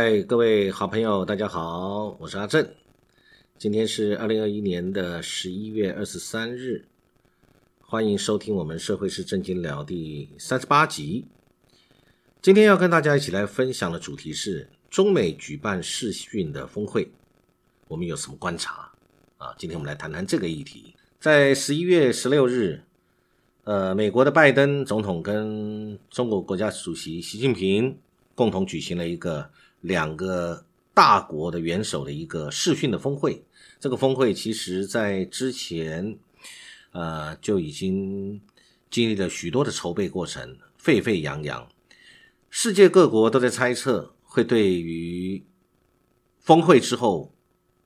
嗨，各位好朋友，大家好，我是阿正。今天是二零二一年的十一月二十三日，欢迎收听我们《社会是正经聊》第三十八集。今天要跟大家一起来分享的主题是中美举办视讯的峰会，我们有什么观察啊？今天我们来谈谈这个议题。在十一月十六日，呃，美国的拜登总统跟中国国家主席习近平共同举行了一个两个大国的元首的一个视讯的峰会。这个峰会其实在之前，呃，就已经经历了许多的筹备过程，沸沸扬扬。世界各国都在猜测，会对于峰会之后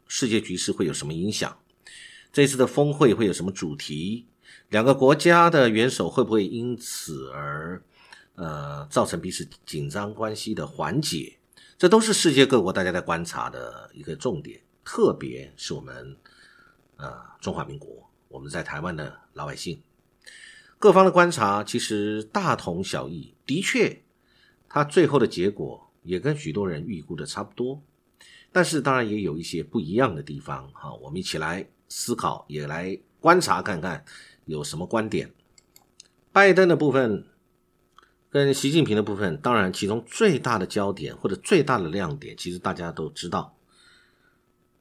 世界局势会有什么影响？这次的峰会会有什么主题？两个国家的元首会不会因此而呃造成彼此紧张关系的缓解？这都是世界各国大家在观察的一个重点，特别是我们呃中华民国，我们在台湾的老百姓，各方的观察其实大同小异，的确。它最后的结果也跟许多人预估的差不多，但是当然也有一些不一样的地方哈。我们一起来思考，也来观察看看有什么观点。拜登的部分跟习近平的部分，当然其中最大的焦点或者最大的亮点，其实大家都知道，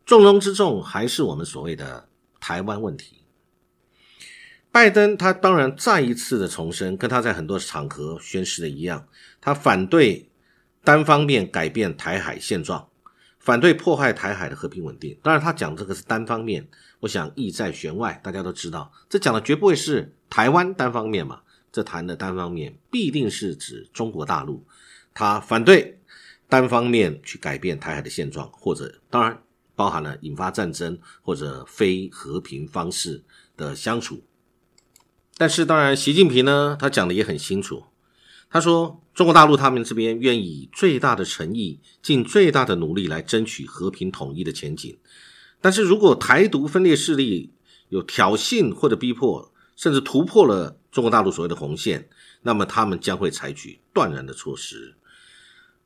重中之重还是我们所谓的台湾问题。拜登他当然再一次的重申，跟他在很多场合宣誓的一样，他反对单方面改变台海现状，反对破坏台海的和平稳定。当然，他讲这个是单方面，我想意在弦外，大家都知道，这讲的绝不会是台湾单方面嘛，这谈的单方面必定是指中国大陆，他反对单方面去改变台海的现状，或者当然包含了引发战争或者非和平方式的相处。但是，当然，习近平呢，他讲的也很清楚。他说，中国大陆他们这边愿意以最大的诚意，尽最大的努力来争取和平统一的前景。但是如果台独分裂势力有挑衅或者逼迫，甚至突破了中国大陆所谓的红线，那么他们将会采取断然的措施。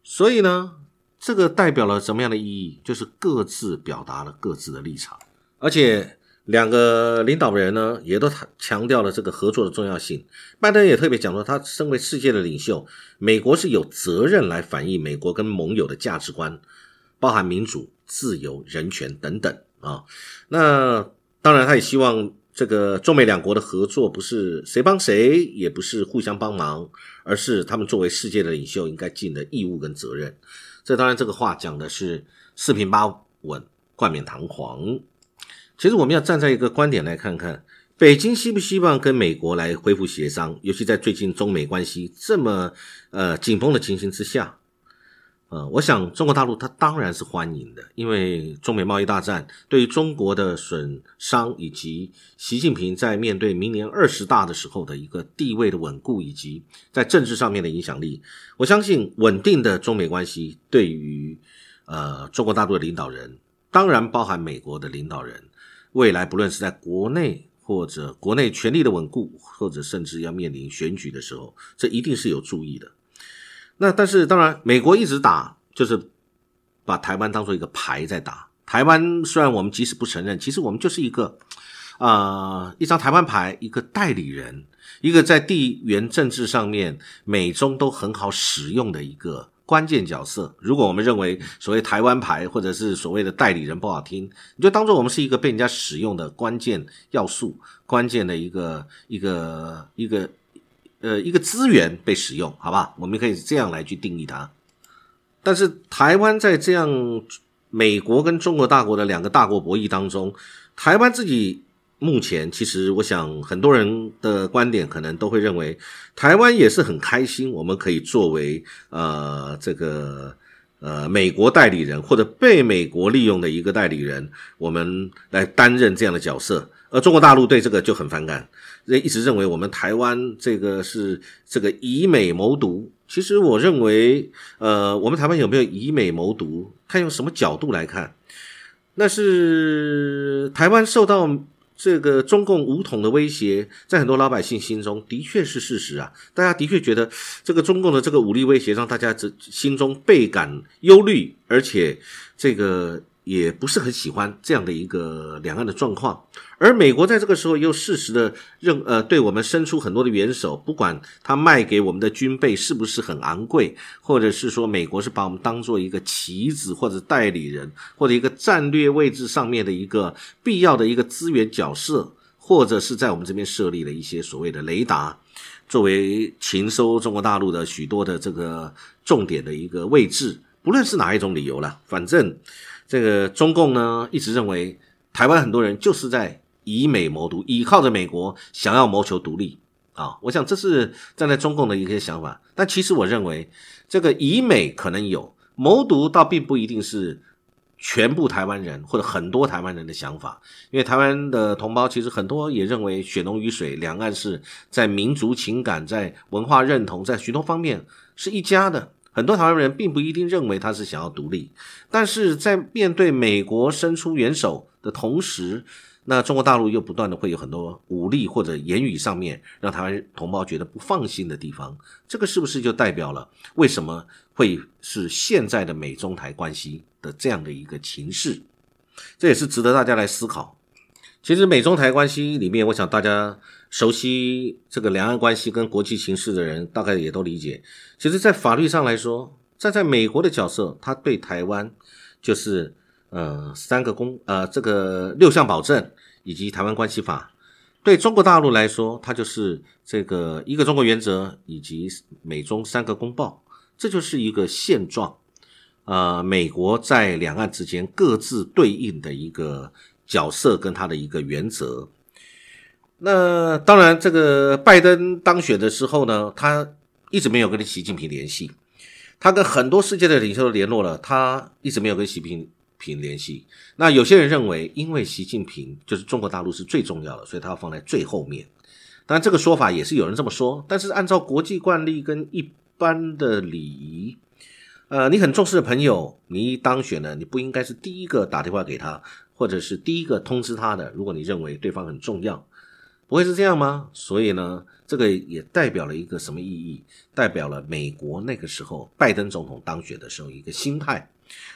所以呢，这个代表了什么样的意义？就是各自表达了各自的立场，而且。两个领导人呢，也都强调了这个合作的重要性。拜登也特别讲说，他身为世界的领袖，美国是有责任来反映美国跟盟友的价值观，包含民主、自由、人权等等啊。那当然，他也希望这个中美两国的合作不是谁帮谁，也不是互相帮忙，而是他们作为世界的领袖应该尽的义务跟责任。这当然，这个话讲的是四平八稳、冠冕堂皇。其实我们要站在一个观点来看看，北京希不希望跟美国来恢复协商？尤其在最近中美关系这么呃紧绷的情形之下，呃，我想中国大陆它当然是欢迎的，因为中美贸易大战对于中国的损伤，以及习近平在面对明年二十大的时候的一个地位的稳固，以及在政治上面的影响力，我相信稳定的中美关系对于呃中国大陆的领导人，当然包含美国的领导人。未来不论是在国内或者国内权力的稳固，或者甚至要面临选举的时候，这一定是有注意的。那但是当然，美国一直打，就是把台湾当做一个牌在打。台湾虽然我们即使不承认，其实我们就是一个啊一张台湾牌，一个代理人，一个在地缘政治上面美中都很好使用的一个。关键角色，如果我们认为所谓台湾牌或者是所谓的代理人不好听，你就当做我们是一个被人家使用的关键要素，关键的一个一个一个呃一个资源被使用，好吧？我们可以这样来去定义它。但是台湾在这样美国跟中国大国的两个大国博弈当中，台湾自己。目前，其实我想很多人的观点可能都会认为，台湾也是很开心，我们可以作为呃这个呃美国代理人或者被美国利用的一个代理人，我们来担任这样的角色。而中国大陆对这个就很反感，一直认为我们台湾这个是这个以美谋独。其实我认为，呃，我们台湾有没有以美谋独，看用什么角度来看，那是台湾受到。这个中共武统的威胁，在很多老百姓心中的确是事实啊。大家的确觉得这个中共的这个武力威胁，让大家这心中倍感忧虑，而且这个。也不是很喜欢这样的一个两岸的状况，而美国在这个时候又适时的认呃对我们伸出很多的援手，不管他卖给我们的军备是不是很昂贵，或者是说美国是把我们当做一个棋子或者代理人，或者一个战略位置上面的一个必要的一个资源角色，或者是在我们这边设立了一些所谓的雷达，作为禽收中国大陆的许多的这个重点的一个位置，不论是哪一种理由了，反正。这个中共呢，一直认为台湾很多人就是在以美谋独，依靠着美国想要谋求独立啊。我想这是站在中共的一些想法，但其实我认为这个以美可能有谋独，倒并不一定是全部台湾人或者很多台湾人的想法。因为台湾的同胞其实很多也认为血浓于水，两岸是在民族情感、在文化认同、在许多方面是一家的。很多台湾人并不一定认为他是想要独立，但是在面对美国伸出援手的同时，那中国大陆又不断的会有很多武力或者言语上面让台湾同胞觉得不放心的地方，这个是不是就代表了为什么会是现在的美中台关系的这样的一个情势？这也是值得大家来思考。其实美中台关系里面，我想大家。熟悉这个两岸关系跟国际形势的人，大概也都理解。其实，在法律上来说，站在美国的角色，他对台湾就是呃三个公呃这个六项保证以及台湾关系法；对中国大陆来说，它就是这个一个中国原则以及美中三个公报。这就是一个现状。呃，美国在两岸之间各自对应的一个角色跟它的一个原则。那当然，这个拜登当选的时候呢，他一直没有跟习近平联系，他跟很多世界的领袖联络了，他一直没有跟习近平联系。那有些人认为，因为习近平就是中国大陆是最重要的，所以他要放在最后面。当然，这个说法也是有人这么说，但是按照国际惯例跟一般的礼仪，呃，你很重视的朋友，你一当选了，你不应该是第一个打电话给他，或者是第一个通知他的。如果你认为对方很重要。不会是这样吗？所以呢，这个也代表了一个什么意义？代表了美国那个时候拜登总统当选的时候一个心态，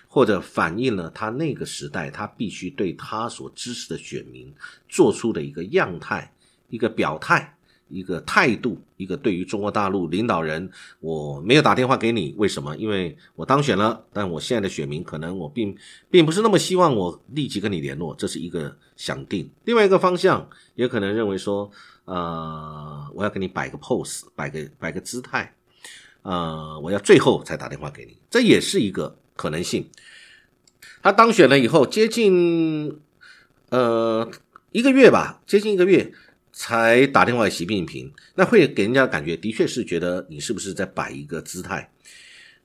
或者反映了他那个时代他必须对他所支持的选民做出的一个样态、一个表态。一个态度，一个对于中国大陆领导人，我没有打电话给你，为什么？因为我当选了，但我现在的选民可能我并并不是那么希望我立即跟你联络，这是一个想定。另外一个方向也可能认为说，呃，我要给你摆个 pose，摆个摆个姿态，呃，我要最后才打电话给你，这也是一个可能性。他当选了以后，接近呃一个月吧，接近一个月。才打电话给习近平，那会给人家感觉的确是觉得你是不是在摆一个姿态？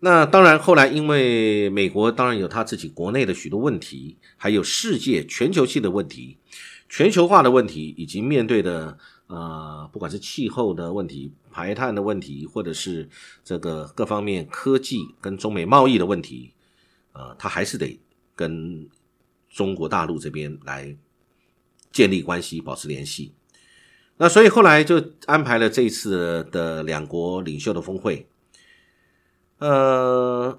那当然，后来因为美国当然有他自己国内的许多问题，还有世界全球性的问题、全球化的问题，以及面对的呃，不管是气候的问题、排碳的问题，或者是这个各方面科技跟中美贸易的问题，呃，他还是得跟中国大陆这边来建立关系、保持联系。那所以后来就安排了这一次的两国领袖的峰会。呃，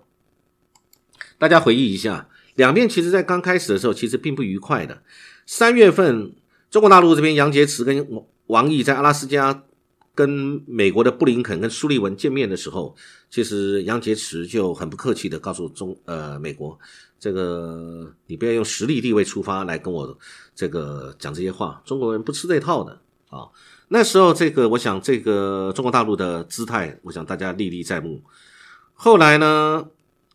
大家回忆一下，两边其实在刚开始的时候其实并不愉快的。三月份，中国大陆这边杨洁篪跟王毅在阿拉斯加跟美国的布林肯跟苏利文见面的时候，其实杨洁篪就很不客气的告诉中呃美国，这个你不要用实力地位出发来跟我这个讲这些话，中国人不吃这套的。啊，那时候这个，我想这个中国大陆的姿态，我想大家历历在目。后来呢，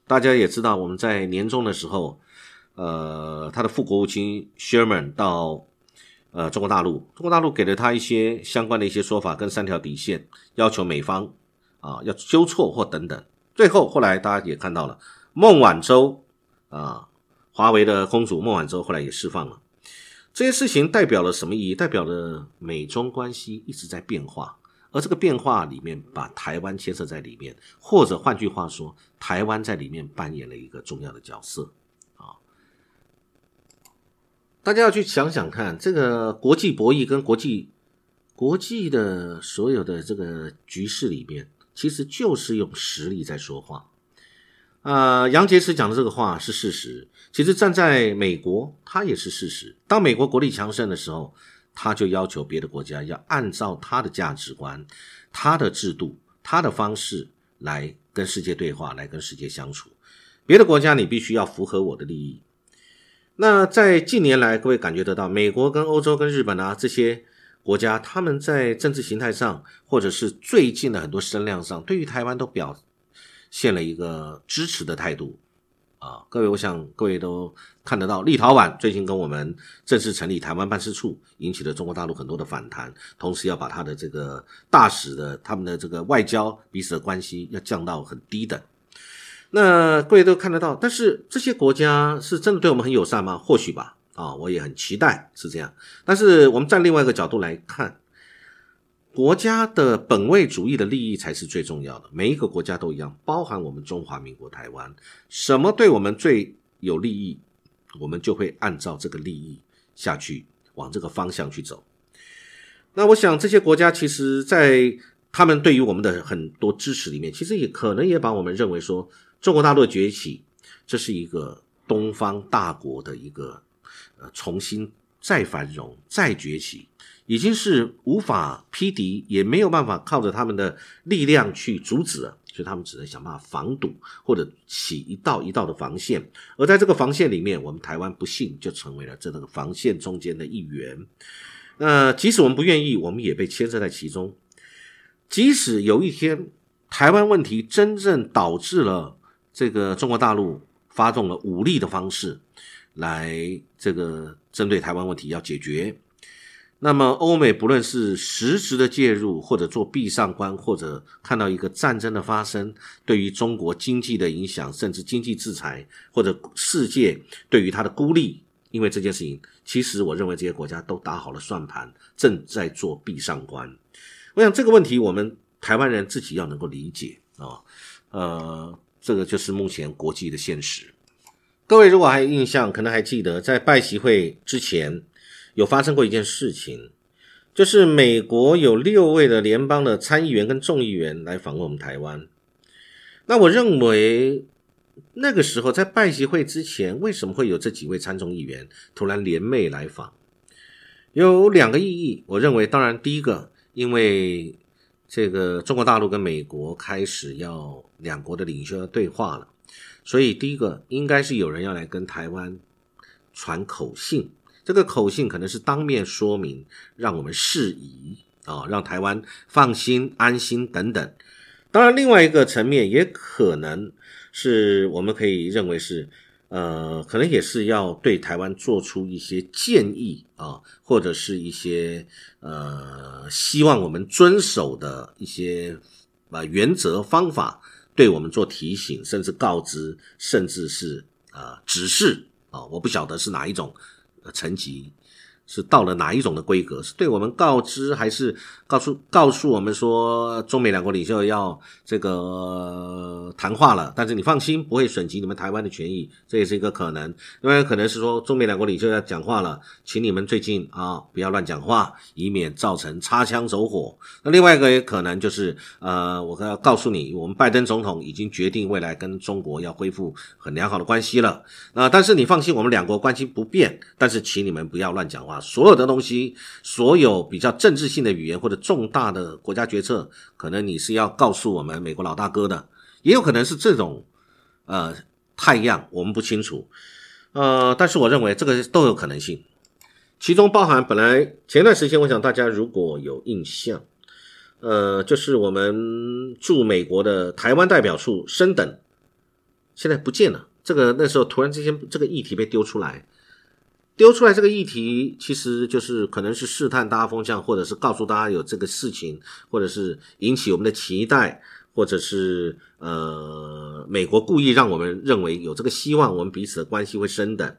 大家也知道，我们在年终的时候，呃，他的副国务卿 Sherman 到呃中国大陆，中国大陆给了他一些相关的一些说法跟三条底线，要求美方啊要纠错或等等。最后后来大家也看到了，孟晚舟啊，华为的公主孟晚舟后来也释放了。这些事情代表了什么意义？代表了美中关系一直在变化，而这个变化里面把台湾牵涉在里面，或者换句话说，台湾在里面扮演了一个重要的角色。啊，大家要去想想看，这个国际博弈跟国际国际的所有的这个局势里面，其实就是用实力在说话。呃，杨洁篪讲的这个话是事实，其实站在美国，它也是事实。当美国国力强盛的时候，他就要求别的国家要按照他的价值观、他的制度、他的方式来跟世界对话，来跟世界相处。别的国家你必须要符合我的利益。那在近年来，各位感觉得到，美国跟欧洲跟日本啊这些国家，他们在政治形态上，或者是最近的很多声量上，对于台湾都表现了一个支持的态度啊。各位，我想各位都看得到，立陶宛最近跟我们正式成立台湾办事处，引起了中国大陆很多的反弹，同时要把他的这个大使的他们的这个外交彼此的关系要降到很低等。那各位都看得到，但是这些国家是真的对我们很友善吗？或许吧，啊，我也很期待是这样。但是我们站另外一个角度来看，国家的本位主义的利益才是最重要的。每一个国家都一样，包含我们中华民国台湾，什么对我们最有利益，我们就会按照这个利益下去，往这个方向去走。那我想这些国家其实，在他们对于我们的很多支持里面，其实也可能也把我们认为说。中国大陆崛起，这是一个东方大国的一个呃重新再繁荣、再崛起，已经是无法匹敌，也没有办法靠着他们的力量去阻止了，所以他们只能想办法防堵或者起一道一道的防线。而在这个防线里面，我们台湾不幸就成为了这个防线中间的一员。那即使我们不愿意，我们也被牵涉在其中。即使有一天台湾问题真正导致了，这个中国大陆发动了武力的方式来这个针对台湾问题要解决，那么欧美不论是实质的介入，或者做闭上关，或者看到一个战争的发生，对于中国经济的影响，甚至经济制裁，或者世界对于它的孤立，因为这件事情，其实我认为这些国家都打好了算盘，正在做闭上关。我想这个问题，我们台湾人自己要能够理解啊，呃。这个就是目前国际的现实。各位如果还有印象，可能还记得在拜习会之前有发生过一件事情，就是美国有六位的联邦的参议员跟众议员来访问我们台湾。那我认为那个时候在拜习会之前，为什么会有这几位参众议员突然联袂来访？有两个意义。我认为，当然第一个，因为。这个中国大陆跟美国开始要两国的领袖要对话了，所以第一个应该是有人要来跟台湾传口信，这个口信可能是当面说明，让我们释疑啊，让台湾放心安心等等。当然，另外一个层面也可能是我们可以认为是。呃，可能也是要对台湾做出一些建议啊，或者是一些呃，希望我们遵守的一些啊原则方法，对我们做提醒，甚至告知，甚至是啊指示啊，我不晓得是哪一种层级。是到了哪一种的规格？是对我们告知，还是告诉告诉我们说中美两国领袖要这个谈话了？但是你放心，不会损及你们台湾的权益，这也是一个可能。另外可能是说中美两国领袖要讲话了，请你们最近啊不要乱讲话，以免造成擦枪走火。那另外一个也可能就是呃，我要告诉你，我们拜登总统已经决定未来跟中国要恢复很良好的关系了。那但是你放心，我们两国关系不变，但是请你们不要乱讲话。所有的东西，所有比较政治性的语言或者重大的国家决策，可能你是要告诉我们美国老大哥的，也有可能是这种呃太阳，我们不清楚。呃，但是我认为这个都有可能性，其中包含本来前段时间，我想大家如果有印象，呃，就是我们驻美国的台湾代表处升等，现在不见了。这个那时候突然之间这个议题被丢出来。丢出来这个议题，其实就是可能是试探大家风向，或者是告诉大家有这个事情，或者是引起我们的期待，或者是呃，美国故意让我们认为有这个希望，我们彼此的关系会升等。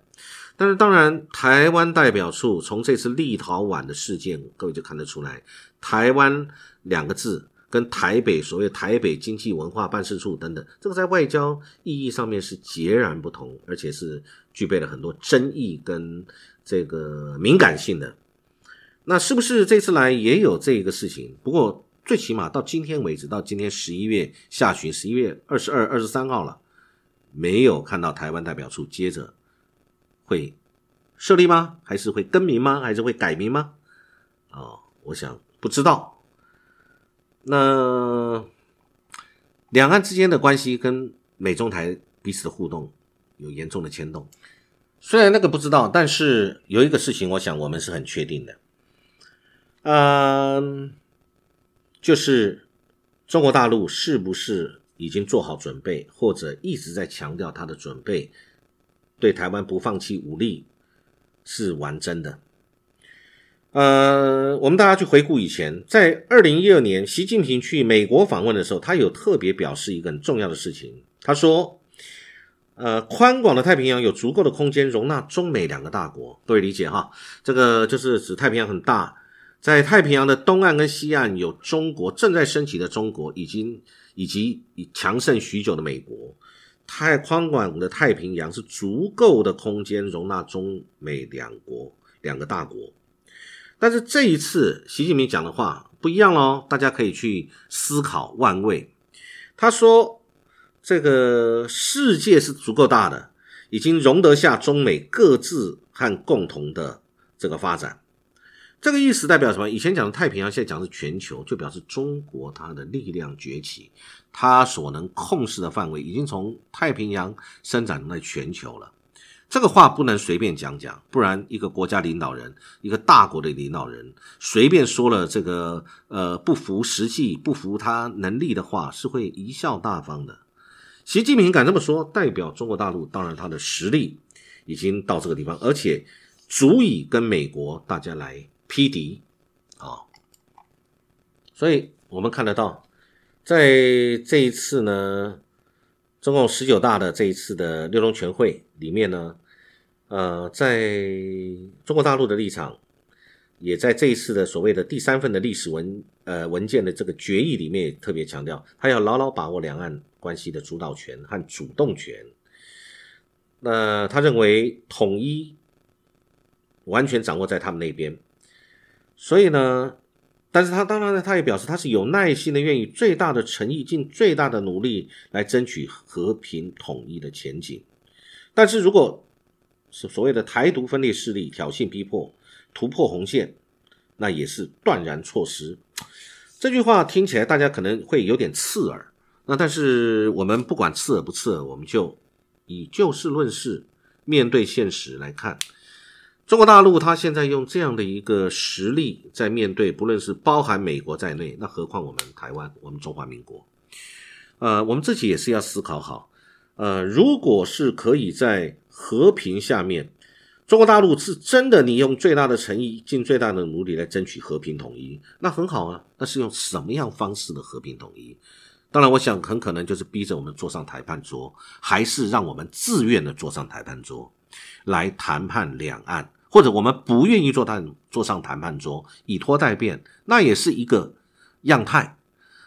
但是当然，台湾代表处从这次立陶宛的事件，各位就看得出来，台湾两个字跟台北所谓台北经济文化办事处等等，这个在外交意义上面是截然不同，而且是具备了很多争议跟这个敏感性的。那是不是这次来也有这个事情？不过最起码到今天为止，到今天十一月下旬，十一月二十二、二十三号了，没有看到台湾代表处接着会设立吗？还是会更名吗？还是会改名吗？哦，我想不知道。那两岸之间的关系跟美中台彼此的互动有严重的牵动。虽然那个不知道，但是有一个事情，我想我们是很确定的。嗯，就是中国大陆是不是已经做好准备，或者一直在强调他的准备，对台湾不放弃武力是玩真的？呃，我们大家去回顾以前，在二零一二年习近平去美国访问的时候，他有特别表示一个很重要的事情，他说：“呃，宽广的太平洋有足够的空间容纳中美两个大国。”各位理解哈？这个就是指太平洋很大。在太平洋的东岸跟西岸，有中国正在升起的中国，已经以及强盛许久的美国。太宽广的太平洋是足够的空间容纳中美两国两个大国。但是这一次习近平讲的话不一样喽，大家可以去思考万位。他说：“这个世界是足够大的，已经容得下中美各自和共同的这个发展。”这个意思代表什么？以前讲的太平洋，现在讲是全球，就表示中国它的力量崛起，它所能控制的范围已经从太平洋伸展到全球了。这个话不能随便讲讲，不然一个国家领导人，一个大国的领导人，随便说了这个呃不符实际、不符他能力的话，是会贻笑大方的。习近平敢这么说，代表中国大陆，当然他的实力已经到这个地方，而且足以跟美国大家来。匹敌啊！所以我们看得到，在这一次呢，中共十九大的这一次的六中全会里面呢，呃，在中国大陆的立场，也在这一次的所谓的第三份的历史文呃文件的这个决议里面，特别强调，他要牢牢把握两岸关系的主导权和主动权。那他认为统一完全掌握在他们那边。所以呢，但是他当然呢，他也表示他是有耐心的，愿意最大的诚意，尽最大的努力来争取和平统一的前景。但是如果是所谓的台独分裂势力挑衅逼迫突破红线，那也是断然错失。这句话听起来大家可能会有点刺耳，那但是我们不管刺耳不刺耳，我们就以就事论事，面对现实来看。中国大陆，它现在用这样的一个实力在面对，不论是包含美国在内，那何况我们台湾，我们中华民国，呃，我们自己也是要思考好，呃，如果是可以在和平下面，中国大陆是真的你用最大的诚意，尽最大的努力来争取和平统一，那很好啊。那是用什么样方式的和平统一？当然，我想很可能就是逼着我们坐上谈判桌，还是让我们自愿的坐上谈判桌来谈判两岸。或者我们不愿意坐谈坐上谈判桌，以拖代变，那也是一个样态。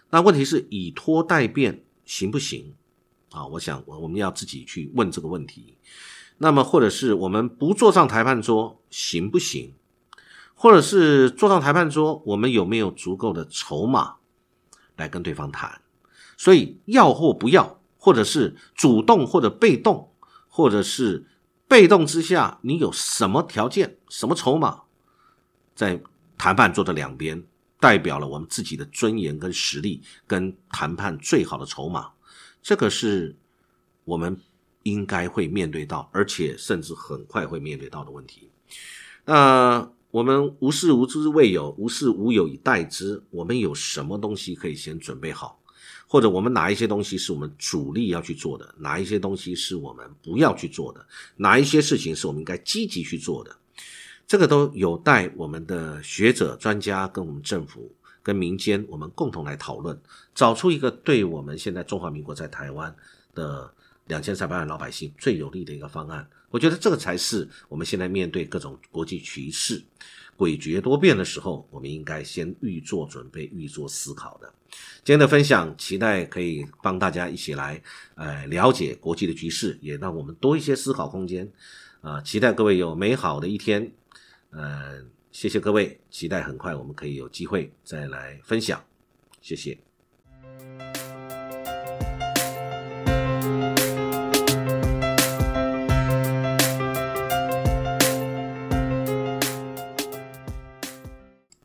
那问题是以拖代变行不行啊？我想我我们要自己去问这个问题。那么或者是我们不坐上谈判桌行不行？或者是坐上谈判桌，我们有没有足够的筹码来跟对方谈？所以要或不要，或者是主动或者被动，或者是。被动之下，你有什么条件、什么筹码，在谈判桌的两边，代表了我们自己的尊严跟实力，跟谈判最好的筹码。这个是我们应该会面对到，而且甚至很快会面对到的问题。那我们无事无知未有，无事无有以待之。我们有什么东西可以先准备好？或者我们哪一些东西是我们主力要去做的，哪一些东西是我们不要去做的，哪一些事情是我们应该积极去做的，这个都有待我们的学者、专家跟我们政府、跟民间，我们共同来讨论，找出一个对我们现在中华民国在台湾的两千三百万老百姓最有利的一个方案。我觉得这个才是我们现在面对各种国际局势、诡谲多变的时候，我们应该先预做准备、预做思考的。今天的分享，期待可以帮大家一起来，呃，了解国际的局势，也让我们多一些思考空间。啊，期待各位有美好的一天。呃，谢谢各位，期待很快我们可以有机会再来分享。谢谢。